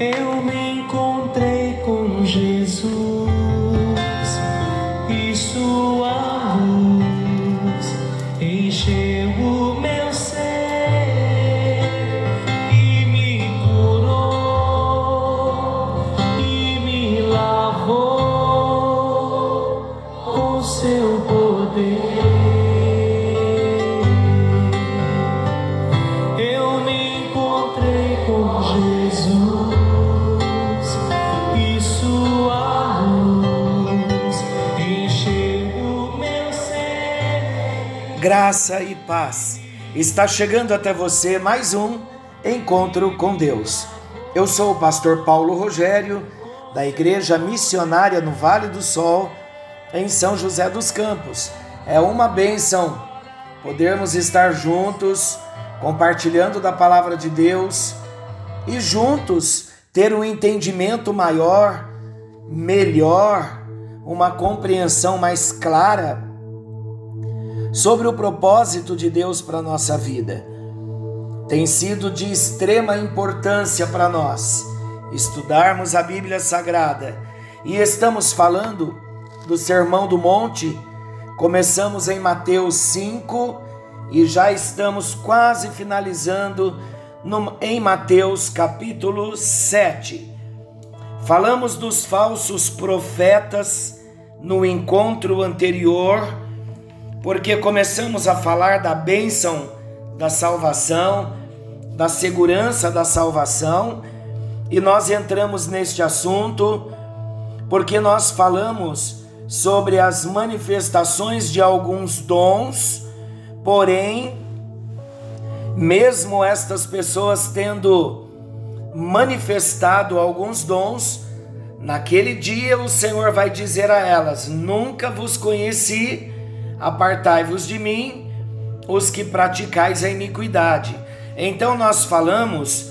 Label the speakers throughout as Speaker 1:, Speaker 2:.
Speaker 1: eu
Speaker 2: Graça e paz. Está chegando até você mais um encontro com Deus. Eu sou o pastor Paulo Rogério, da Igreja Missionária no Vale do Sol, em São José dos Campos. É uma bênção podermos estar juntos, compartilhando da palavra de Deus e juntos ter um entendimento maior, melhor, uma compreensão mais clara sobre o propósito de Deus para a nossa vida. Tem sido de extrema importância para nós estudarmos a Bíblia Sagrada e estamos falando do Sermão do Monte. Começamos em Mateus 5 e já estamos quase finalizando no, em Mateus capítulo 7. Falamos dos falsos profetas no encontro anterior porque começamos a falar da bênção da salvação, da segurança da salvação, e nós entramos neste assunto porque nós falamos sobre as manifestações de alguns dons, porém, mesmo estas pessoas tendo manifestado alguns dons, naquele dia o Senhor vai dizer a elas: Nunca vos conheci apartai-vos de mim, os que praticais a iniquidade. Então nós falamos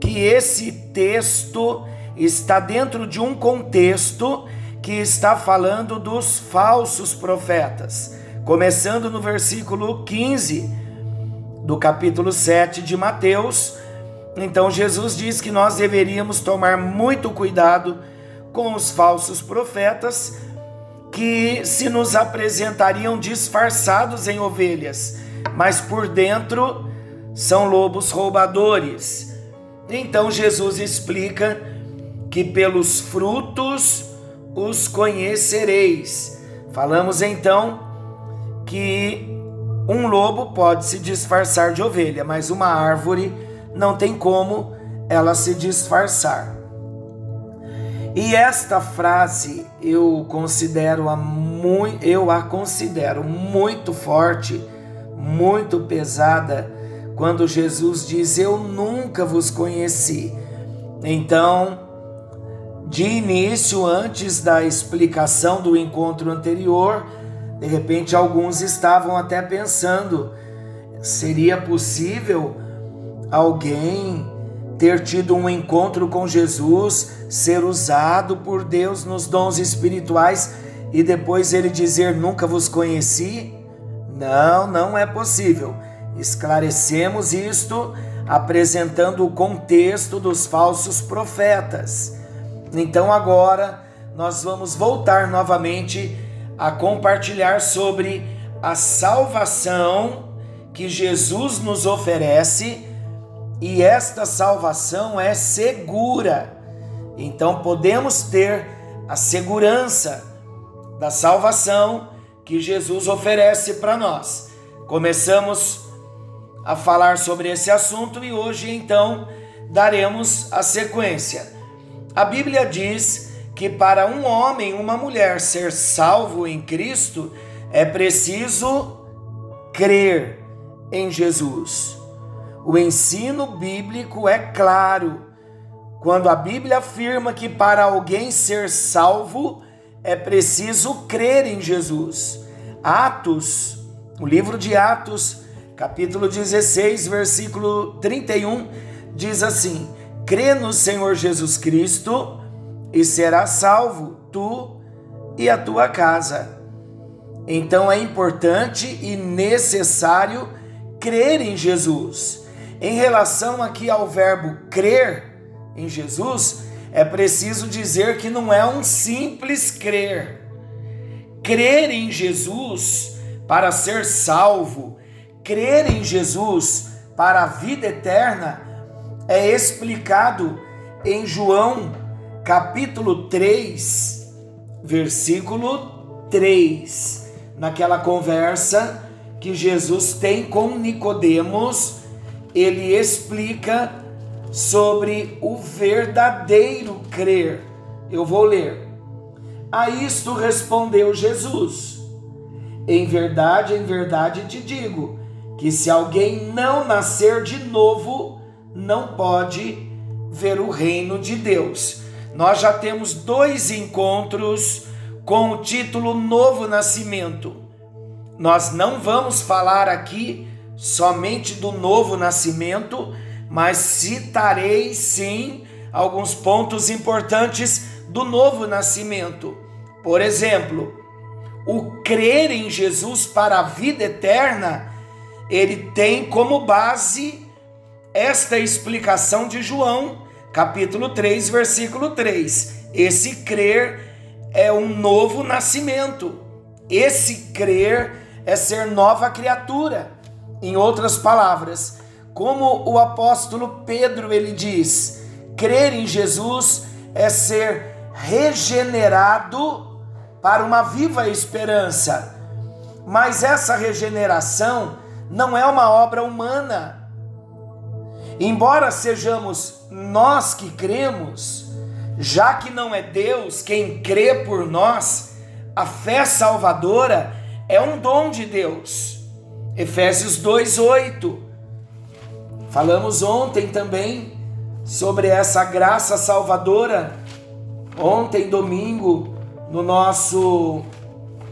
Speaker 2: que esse texto está dentro de um contexto que está falando dos falsos profetas. Começando no versículo 15 do capítulo 7 de Mateus, então Jesus diz que nós deveríamos tomar muito cuidado com os falsos profetas, que se nos apresentariam disfarçados em ovelhas, mas por dentro são lobos roubadores. Então Jesus explica que pelos frutos os conhecereis. Falamos então que um lobo pode se disfarçar de ovelha, mas uma árvore não tem como ela se disfarçar. E esta frase eu considero a muito, eu a considero muito forte, muito pesada, quando Jesus diz: "Eu nunca vos conheci". Então, de início, antes da explicação do encontro anterior, de repente alguns estavam até pensando: seria possível alguém ter tido um encontro com Jesus, ser usado por Deus nos dons espirituais e depois ele dizer nunca vos conheci? Não, não é possível. Esclarecemos isto apresentando o contexto dos falsos profetas. Então agora nós vamos voltar novamente a compartilhar sobre a salvação que Jesus nos oferece e esta salvação é segura. Então podemos ter a segurança da salvação que Jesus oferece para nós. Começamos a falar sobre esse assunto e hoje então daremos a sequência. A Bíblia diz que para um homem, uma mulher ser salvo em Cristo é preciso crer em Jesus. O ensino bíblico é claro. Quando a Bíblia afirma que para alguém ser salvo é preciso crer em Jesus. Atos, o livro de Atos, capítulo 16, versículo 31, diz assim: Crê no Senhor Jesus Cristo e serás salvo, tu e a tua casa. Então é importante e necessário crer em Jesus. Em relação aqui ao verbo crer, em Jesus, é preciso dizer que não é um simples crer. Crer em Jesus para ser salvo, crer em Jesus para a vida eterna, é explicado em João capítulo 3, versículo 3, naquela conversa que Jesus tem com Nicodemos, ele explica sobre o verdadeiro crer. Eu vou ler. A isto respondeu Jesus: Em verdade, em verdade te digo, que se alguém não nascer de novo, não pode ver o reino de Deus. Nós já temos dois encontros com o título Novo Nascimento. Nós não vamos falar aqui somente do novo nascimento, mas citarei sim alguns pontos importantes do novo nascimento. Por exemplo, o crer em Jesus para a vida eterna, ele tem como base esta explicação de João, capítulo 3, versículo 3. Esse crer é um novo nascimento. Esse crer é ser nova criatura. Em outras palavras, como o apóstolo Pedro ele diz, crer em Jesus é ser regenerado para uma viva esperança. Mas essa regeneração não é uma obra humana Embora sejamos nós que cremos, já que não é Deus quem crê por nós, a fé salvadora é um dom de Deus. Efésios 2:8. Falamos ontem também sobre essa graça salvadora. Ontem, domingo, no nosso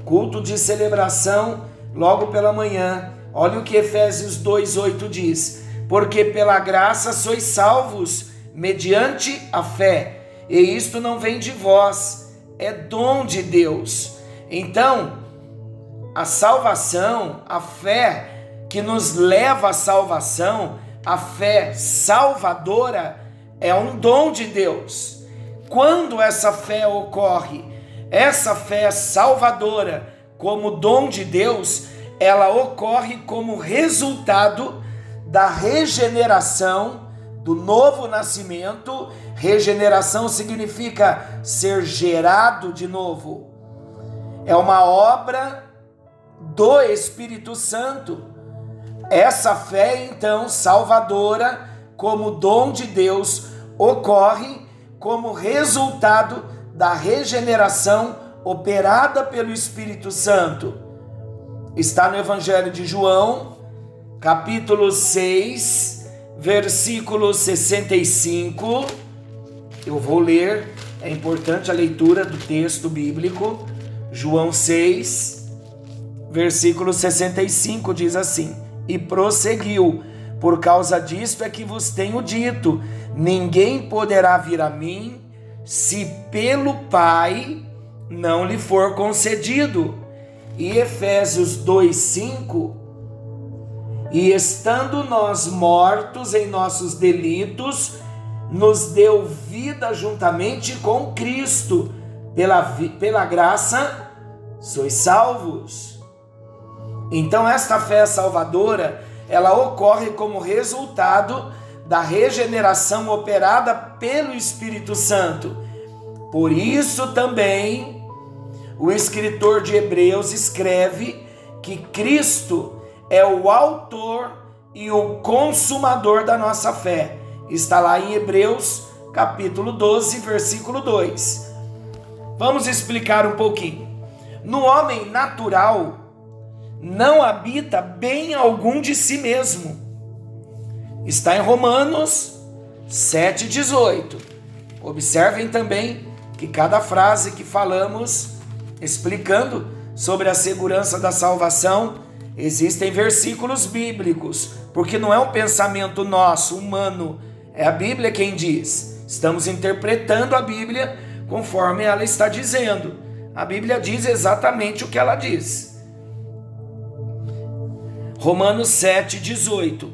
Speaker 2: culto de celebração, logo pela manhã. Olha o que Efésios 2:8 diz: porque pela graça sois salvos, mediante a fé, e isto não vem de vós, é dom de Deus. Então, a salvação, a fé que nos leva à salvação, a fé salvadora, é um dom de Deus. Quando essa fé ocorre, essa fé salvadora, como dom de Deus, ela ocorre como resultado da regeneração, do novo nascimento. Regeneração significa ser gerado de novo. É uma obra do Espírito Santo. Essa fé, então, salvadora, como dom de Deus, ocorre como resultado da regeneração operada pelo Espírito Santo. Está no Evangelho de João, capítulo 6, versículo 65. Eu vou ler, é importante a leitura do texto bíblico. João 6, versículo 65 diz assim: E prosseguiu: Por causa disto é que vos tenho dito: ninguém poderá vir a mim se pelo Pai não lhe for concedido. E Efésios 5 e estando nós mortos em nossos delitos, nos deu vida juntamente com Cristo. Pela, pela graça, sois salvos. Então, esta fé salvadora, ela ocorre como resultado da regeneração operada pelo Espírito Santo. Por isso também o escritor de Hebreus escreve que Cristo é o autor e o consumador da nossa fé. Está lá em Hebreus, capítulo 12, versículo 2. Vamos explicar um pouquinho. No homem natural não habita bem algum de si mesmo. Está em Romanos 7,18. Observem também que cada frase que falamos explicando sobre a segurança da salvação Existem versículos bíblicos, porque não é um pensamento nosso, humano, é a Bíblia quem diz. Estamos interpretando a Bíblia conforme ela está dizendo. A Bíblia diz exatamente o que ela diz. Romanos 7,18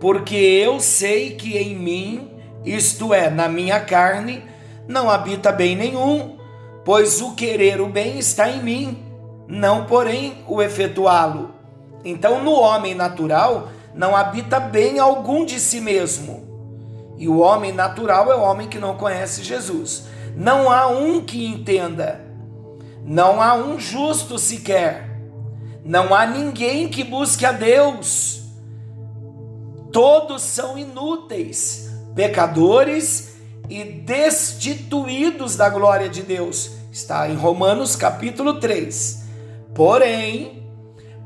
Speaker 2: Porque eu sei que em mim, isto é, na minha carne, não habita bem nenhum, pois o querer o bem está em mim, não porém o efetuá-lo. Então, no homem natural, não habita bem algum de si mesmo. E o homem natural é o homem que não conhece Jesus. Não há um que entenda, não há um justo sequer, não há ninguém que busque a Deus. Todos são inúteis, pecadores e destituídos da glória de Deus. Está em Romanos capítulo 3. Porém,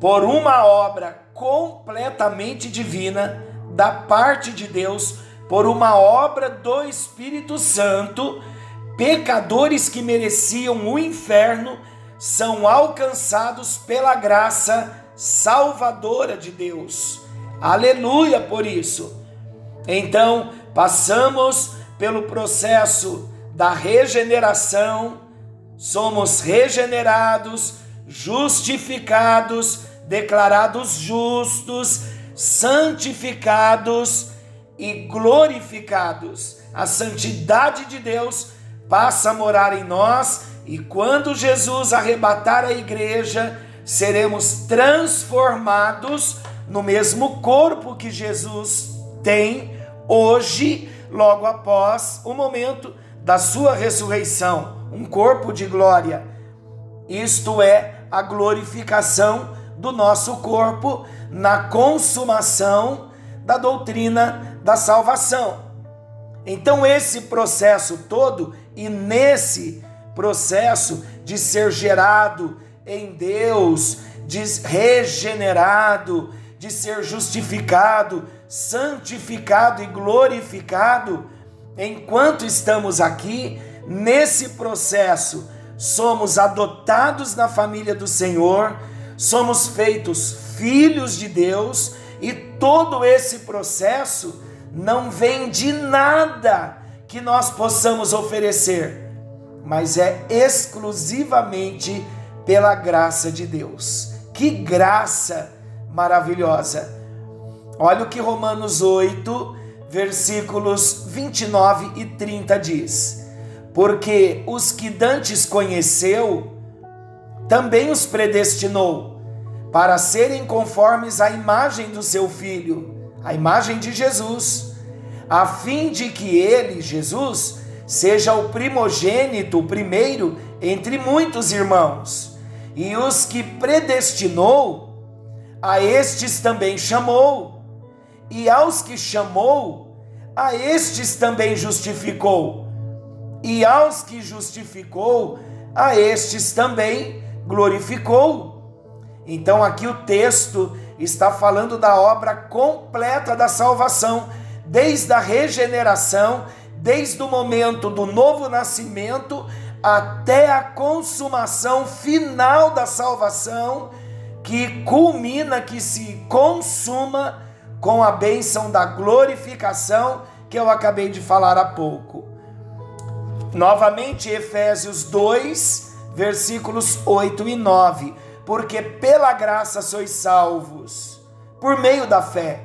Speaker 2: por uma obra completamente divina da parte de Deus, por uma obra do Espírito Santo, pecadores que mereciam o inferno são alcançados pela graça salvadora de Deus. Aleluia por isso. Então, passamos pelo processo da regeneração, somos regenerados, justificados, declarados justos, santificados e glorificados. A santidade de Deus passa a morar em nós e quando Jesus arrebatar a igreja, seremos transformados no mesmo corpo que Jesus tem hoje, logo após o momento da sua ressurreição, um corpo de glória. Isto é a glorificação do nosso corpo na consumação da doutrina da salvação. Então, esse processo todo, e nesse processo de ser gerado em Deus, de regenerado, de ser justificado, santificado e glorificado, enquanto estamos aqui, nesse processo, somos adotados na família do Senhor, somos feitos filhos de Deus e todo esse processo não vem de nada que nós possamos oferecer, mas é exclusivamente pela graça de Deus. Que graça maravilhosa! Olha o que Romanos 8, versículos 29 e 30 diz: Porque os que dantes conheceu, também os predestinou para serem conformes à imagem do seu filho, a imagem de Jesus, a fim de que ele, Jesus, seja o primogênito, o primeiro entre muitos irmãos. E os que predestinou, a estes também chamou, e aos que chamou, a estes também justificou, e aos que justificou, a estes também glorificou. Então aqui o texto está falando da obra completa da salvação, desde a regeneração, desde o momento do novo nascimento até a consumação final da salvação, que culmina, que se consuma com a bênção da glorificação que eu acabei de falar há pouco. Novamente, Efésios 2, versículos 8 e 9 porque pela graça sois salvos, por meio da fé.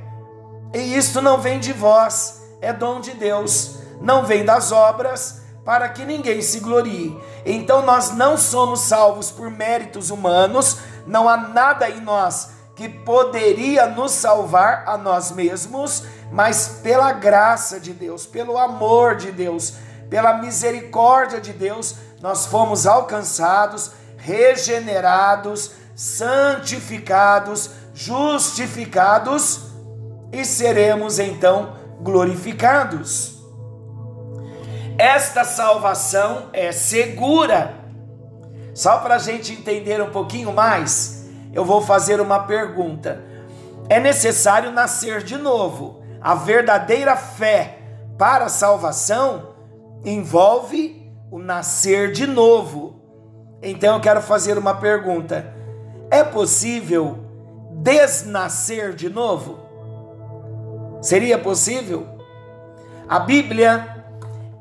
Speaker 2: E isto não vem de vós, é dom de Deus, não vem das obras, para que ninguém se glorie. Então nós não somos salvos por méritos humanos, não há nada em nós que poderia nos salvar a nós mesmos, mas pela graça de Deus, pelo amor de Deus, pela misericórdia de Deus, nós fomos alcançados regenerados, santificados, justificados e seremos então glorificados. Esta salvação é segura. Só para a gente entender um pouquinho mais, eu vou fazer uma pergunta. É necessário nascer de novo. A verdadeira fé para a salvação envolve o nascer de novo. Então eu quero fazer uma pergunta: é possível desnascer de novo? Seria possível? A Bíblia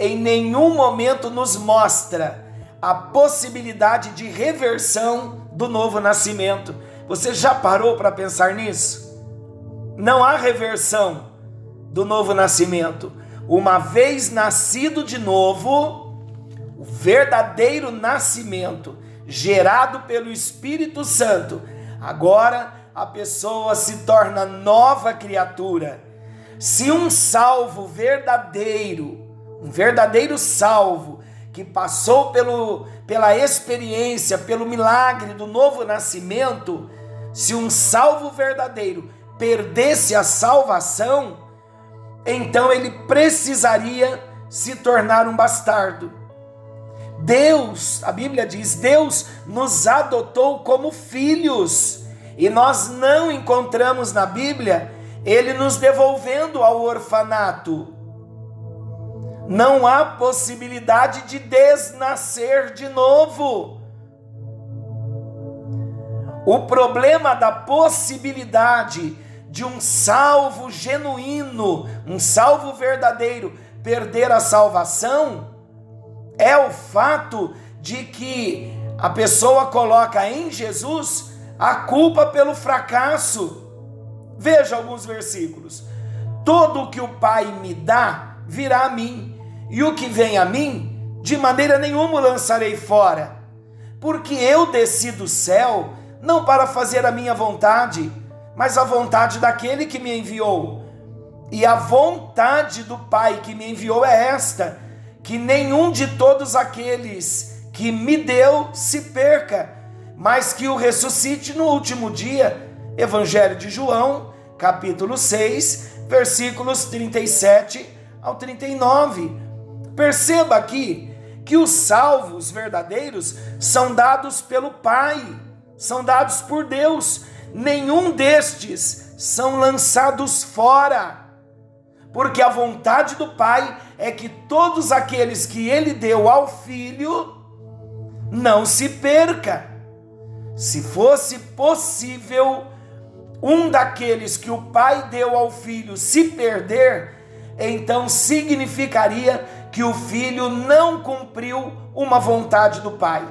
Speaker 2: em nenhum momento nos mostra a possibilidade de reversão do novo nascimento. Você já parou para pensar nisso? Não há reversão do novo nascimento. uma vez nascido de novo, o verdadeiro nascimento gerado pelo Espírito Santo, agora a pessoa se torna nova criatura. Se um salvo verdadeiro, um verdadeiro salvo, que passou pelo, pela experiência, pelo milagre do novo nascimento, se um salvo verdadeiro perdesse a salvação, então ele precisaria se tornar um bastardo. Deus, a Bíblia diz, Deus nos adotou como filhos, e nós não encontramos na Bíblia ele nos devolvendo ao orfanato. Não há possibilidade de desnascer de novo. O problema da possibilidade de um salvo genuíno, um salvo verdadeiro, perder a salvação é o fato de que a pessoa coloca em Jesus a culpa pelo fracasso. Veja alguns versículos. Todo o que o Pai me dá virá a mim, e o que vem a mim, de maneira nenhuma lançarei fora. Porque eu desci do céu não para fazer a minha vontade, mas a vontade daquele que me enviou. E a vontade do Pai que me enviou é esta: que nenhum de todos aqueles que me deu se perca, mas que o ressuscite no último dia. Evangelho de João, capítulo 6, versículos 37 ao 39. Perceba aqui que os salvos verdadeiros são dados pelo Pai, são dados por Deus. Nenhum destes são lançados fora, porque a vontade do Pai é que todos aqueles que ele deu ao filho não se perca. Se fosse possível um daqueles que o pai deu ao filho se perder, então significaria que o filho não cumpriu uma vontade do pai.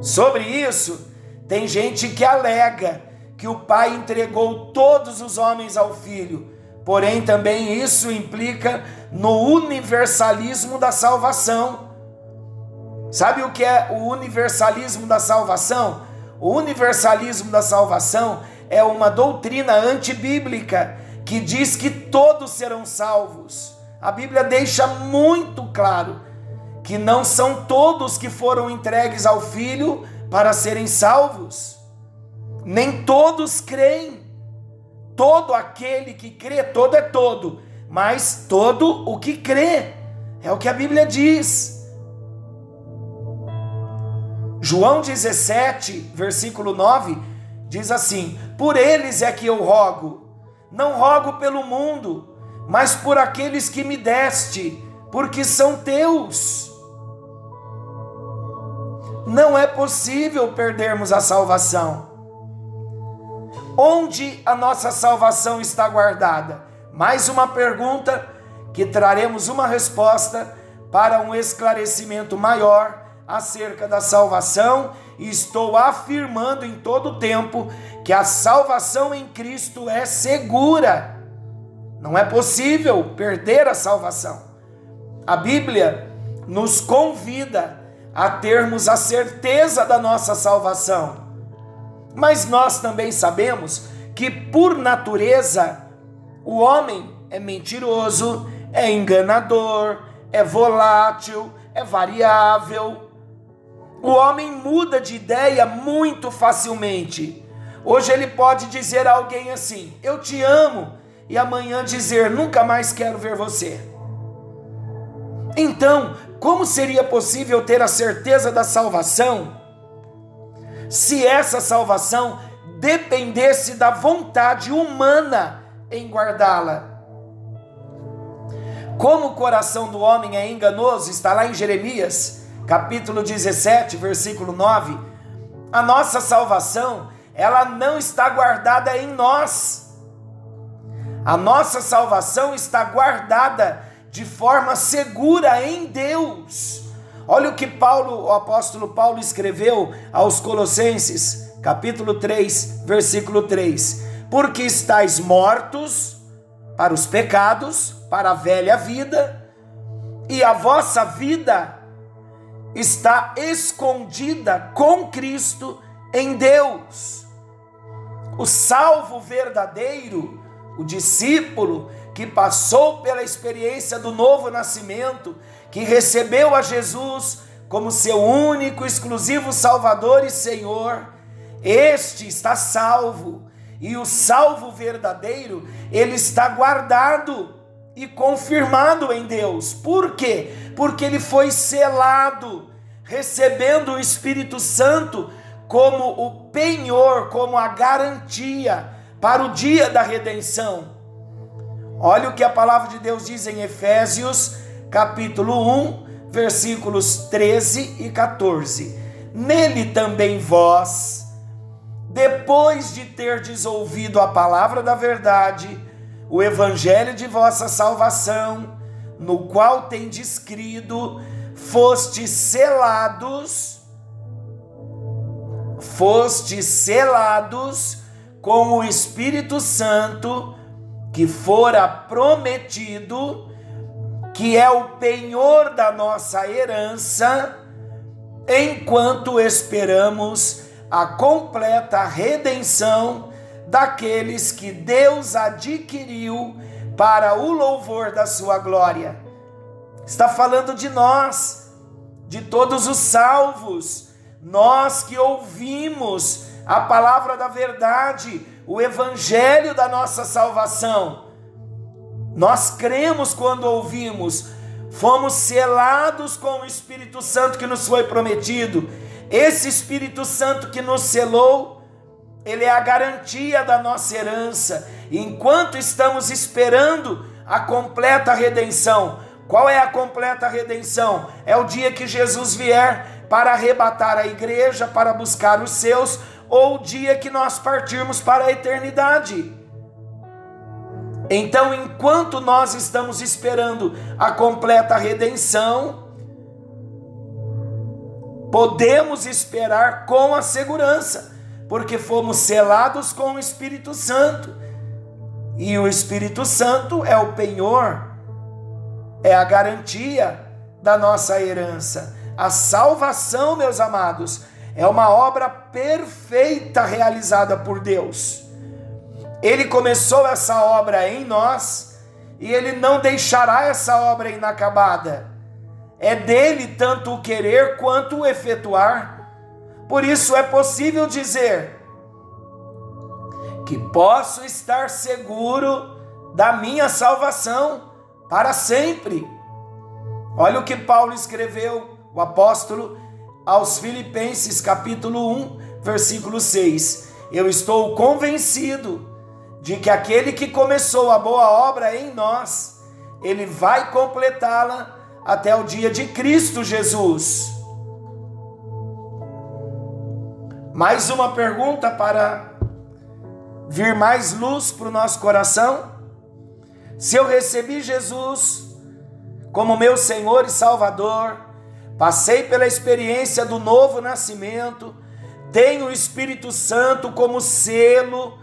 Speaker 2: Sobre isso, tem gente que alega que o pai entregou todos os homens ao filho, porém também isso implica no universalismo da salvação. Sabe o que é o universalismo da salvação? O universalismo da salvação é uma doutrina antibíblica que diz que todos serão salvos. A Bíblia deixa muito claro que não são todos que foram entregues ao Filho para serem salvos. Nem todos creem. Todo aquele que crê, todo é todo, mas todo o que crê. É o que a Bíblia diz. João 17, versículo 9, diz assim: Por eles é que eu rogo, não rogo pelo mundo, mas por aqueles que me deste, porque são teus. Não é possível perdermos a salvação. Onde a nossa salvação está guardada? Mais uma pergunta que traremos uma resposta para um esclarecimento maior acerca da salvação estou afirmando em todo o tempo que a salvação em Cristo é segura. Não é possível perder a salvação. A Bíblia nos convida a termos a certeza da nossa salvação. Mas nós também sabemos que, por natureza, o homem é mentiroso, é enganador, é volátil, é variável. O homem muda de ideia muito facilmente. Hoje ele pode dizer a alguém assim: Eu te amo, e amanhã dizer: Nunca mais quero ver você. Então, como seria possível ter a certeza da salvação se essa salvação dependesse da vontade humana em guardá-la? Como o coração do homem é enganoso, está lá em Jeremias, capítulo 17, versículo 9. A nossa salvação, ela não está guardada em nós. A nossa salvação está guardada de forma segura em Deus. Olha o que Paulo, o apóstolo Paulo escreveu aos Colossenses, capítulo 3, versículo 3: Porque estáis mortos para os pecados, para a velha vida, e a vossa vida está escondida com Cristo em Deus. O salvo verdadeiro, o discípulo que passou pela experiência do novo nascimento, que recebeu a Jesus como seu único, exclusivo Salvador e Senhor, este está salvo. E o salvo verdadeiro, ele está guardado e confirmado em Deus. Por quê? Porque ele foi selado, recebendo o Espírito Santo como o penhor, como a garantia para o dia da redenção. Olha o que a palavra de Deus diz em Efésios, capítulo 1, versículos 13 e 14. Nele também vós, depois de terdes ouvido a palavra da verdade, o evangelho de vossa salvação, no qual tendes crido, fostes selados, fostes selados com o Espírito Santo que fora prometido, que é o penhor da nossa herança, enquanto esperamos a completa redenção daqueles que Deus adquiriu para o louvor da sua glória. Está falando de nós, de todos os salvos, nós que ouvimos a palavra da verdade, o evangelho da nossa salvação. Nós cremos quando ouvimos, fomos selados com o Espírito Santo que nos foi prometido. Esse Espírito Santo que nos selou, ele é a garantia da nossa herança. Enquanto estamos esperando a completa redenção, qual é a completa redenção? É o dia que Jesus vier para arrebatar a igreja, para buscar os seus, ou o dia que nós partirmos para a eternidade. Então, enquanto nós estamos esperando a completa redenção, podemos esperar com a segurança, porque fomos selados com o Espírito Santo. E o Espírito Santo é o penhor, é a garantia da nossa herança. A salvação, meus amados, é uma obra perfeita realizada por Deus. Ele começou essa obra em nós e ele não deixará essa obra inacabada. É dele tanto o querer quanto o efetuar. Por isso é possível dizer que posso estar seguro da minha salvação para sempre. Olha o que Paulo escreveu, o apóstolo, aos Filipenses, capítulo 1, versículo 6. Eu estou convencido de que aquele que começou a boa obra em nós, ele vai completá-la até o dia de Cristo Jesus. Mais uma pergunta para vir mais luz para o nosso coração. Se eu recebi Jesus como meu Senhor e Salvador, Passei pela experiência do novo nascimento, tenho o Espírito Santo como selo,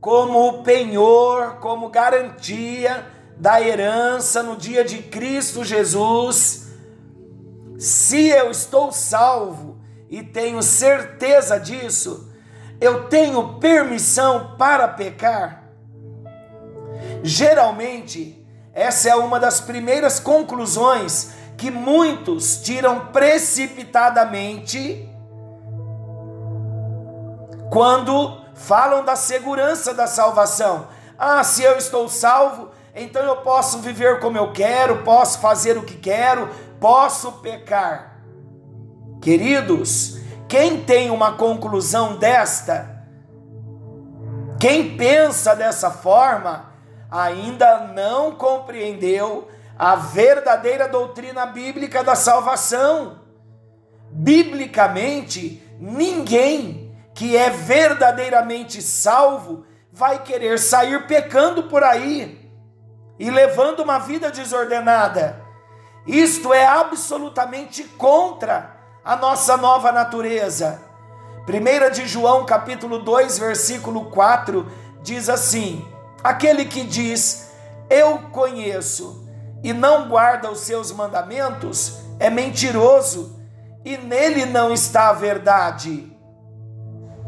Speaker 2: como penhor, como garantia da herança no dia de Cristo Jesus. Se eu estou salvo e tenho certeza disso, eu tenho permissão para pecar? Geralmente, essa é uma das primeiras conclusões que muitos tiram precipitadamente quando falam da segurança da salvação. Ah, se eu estou salvo, então eu posso viver como eu quero, posso fazer o que quero, posso pecar. Queridos, quem tem uma conclusão desta, quem pensa dessa forma, ainda não compreendeu a verdadeira doutrina bíblica da salvação. Biblicamente, ninguém que é verdadeiramente salvo vai querer sair pecando por aí e levando uma vida desordenada. Isto é absolutamente contra a nossa nova natureza. 1 de João capítulo 2, versículo 4 diz assim: Aquele que diz eu conheço e não guarda os seus mandamentos, é mentiroso e nele não está a verdade.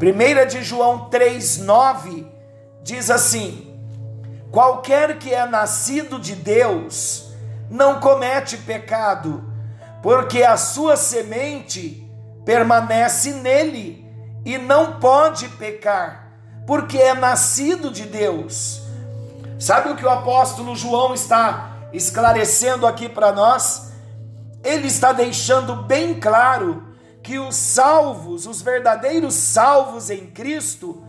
Speaker 2: 1 de João 3,9 diz assim: Qualquer que é nascido de Deus não comete pecado, porque a sua semente permanece nele e não pode pecar, porque é nascido de Deus. Sabe o que o apóstolo João está esclarecendo aqui para nós? Ele está deixando bem claro que os salvos, os verdadeiros salvos em Cristo,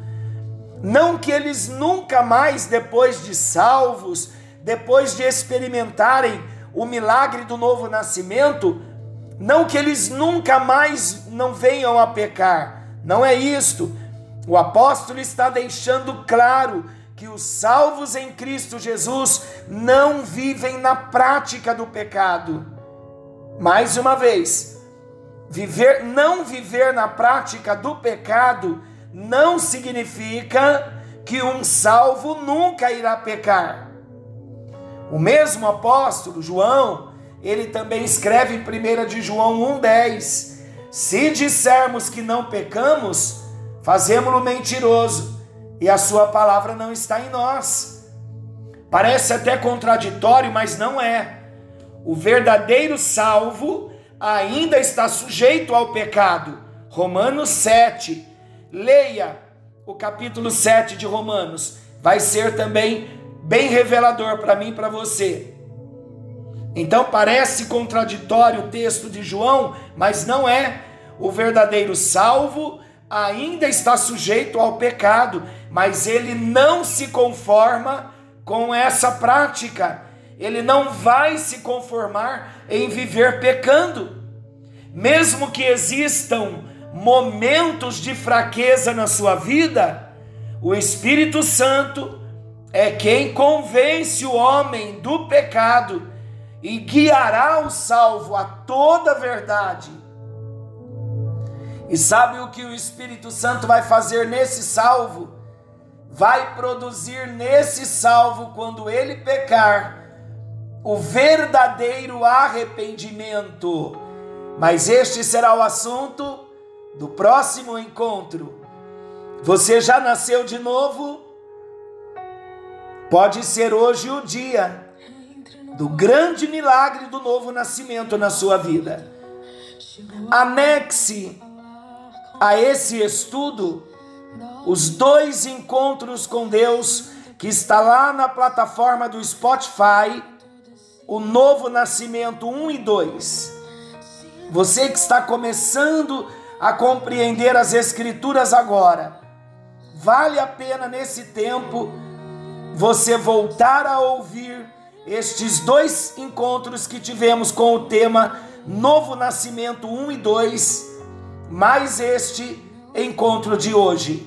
Speaker 2: não que eles nunca mais, depois de salvos, depois de experimentarem o milagre do novo nascimento, não que eles nunca mais não venham a pecar. Não é isto. O apóstolo está deixando claro que os salvos em Cristo Jesus não vivem na prática do pecado. Mais uma vez, viver não viver na prática do pecado não significa que um salvo nunca irá pecar. O mesmo apóstolo João, ele também escreve em 1 de João 1,10: Se dissermos que não pecamos, fazemos-lo mentiroso, e a sua palavra não está em nós. Parece até contraditório, mas não é. O verdadeiro salvo ainda está sujeito ao pecado. Romanos 7, leia o capítulo 7 de Romanos, vai ser também bem revelador para mim e para você. Então parece contraditório o texto de João, mas não é. O verdadeiro salvo ainda está sujeito ao pecado, mas ele não se conforma com essa prática. Ele não vai se conformar em viver pecando. Mesmo que existam momentos de fraqueza na sua vida, o Espírito Santo é quem convence o homem do pecado e guiará o salvo a toda a verdade. E sabe o que o Espírito Santo vai fazer nesse salvo? Vai produzir nesse salvo, quando ele pecar, o verdadeiro arrependimento. Mas este será o assunto do próximo encontro. Você já nasceu de novo? Pode ser hoje o dia do grande milagre do novo nascimento na sua vida. Anexe a esse estudo os dois encontros com Deus que está lá na plataforma do Spotify, o Novo Nascimento 1 e 2. Você que está começando a compreender as Escrituras agora. Vale a pena nesse tempo você voltar a ouvir estes dois encontros que tivemos com o tema Novo Nascimento 1 e 2, mais este encontro de hoje.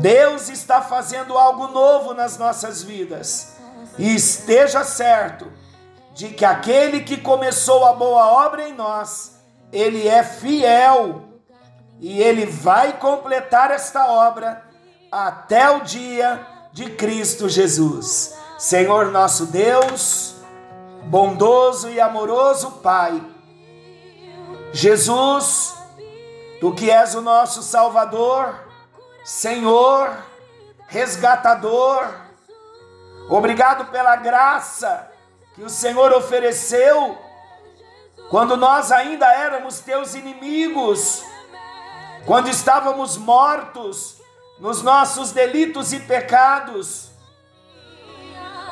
Speaker 2: Deus está fazendo algo novo nas nossas vidas. E esteja certo de que aquele que começou a boa obra em nós ele é fiel e ele vai completar esta obra até o dia de Cristo Jesus. Senhor nosso Deus, bondoso e amoroso Pai, Jesus, tu que és o nosso Salvador, Senhor, resgatador, obrigado pela graça que o Senhor ofereceu quando nós ainda éramos teus inimigos, quando estávamos mortos nos nossos delitos e pecados,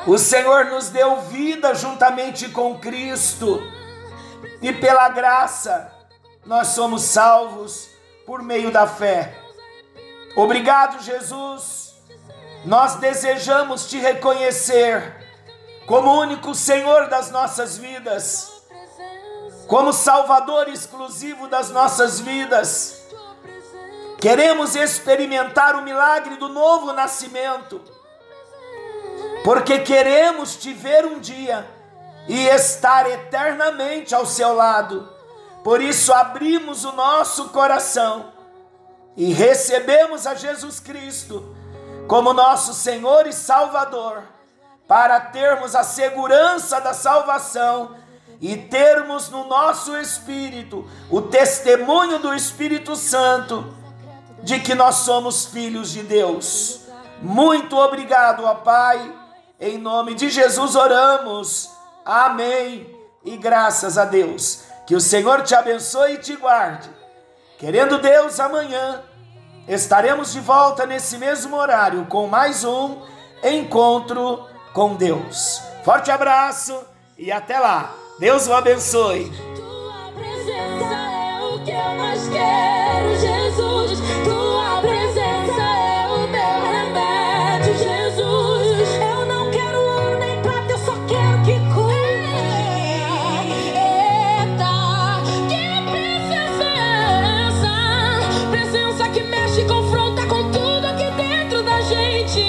Speaker 2: o Senhor nos deu vida juntamente com Cristo, e pela graça nós somos salvos por meio da fé. Obrigado, Jesus. Nós desejamos te reconhecer como único Senhor das nossas vidas como Salvador exclusivo das nossas vidas. Queremos experimentar o milagre do novo nascimento, porque queremos te ver um dia e estar eternamente ao seu lado. Por isso abrimos o nosso coração e recebemos a Jesus Cristo como nosso Senhor e Salvador, para termos a segurança da salvação e termos no nosso espírito o testemunho do Espírito Santo de que nós somos filhos de Deus. Muito obrigado, ó Pai. Em nome de Jesus oramos. Amém. E graças a Deus. Que o Senhor te abençoe e te guarde. Querendo Deus, amanhã estaremos de volta nesse mesmo horário com mais um encontro com Deus. Forte abraço e até lá. Deus o abençoe.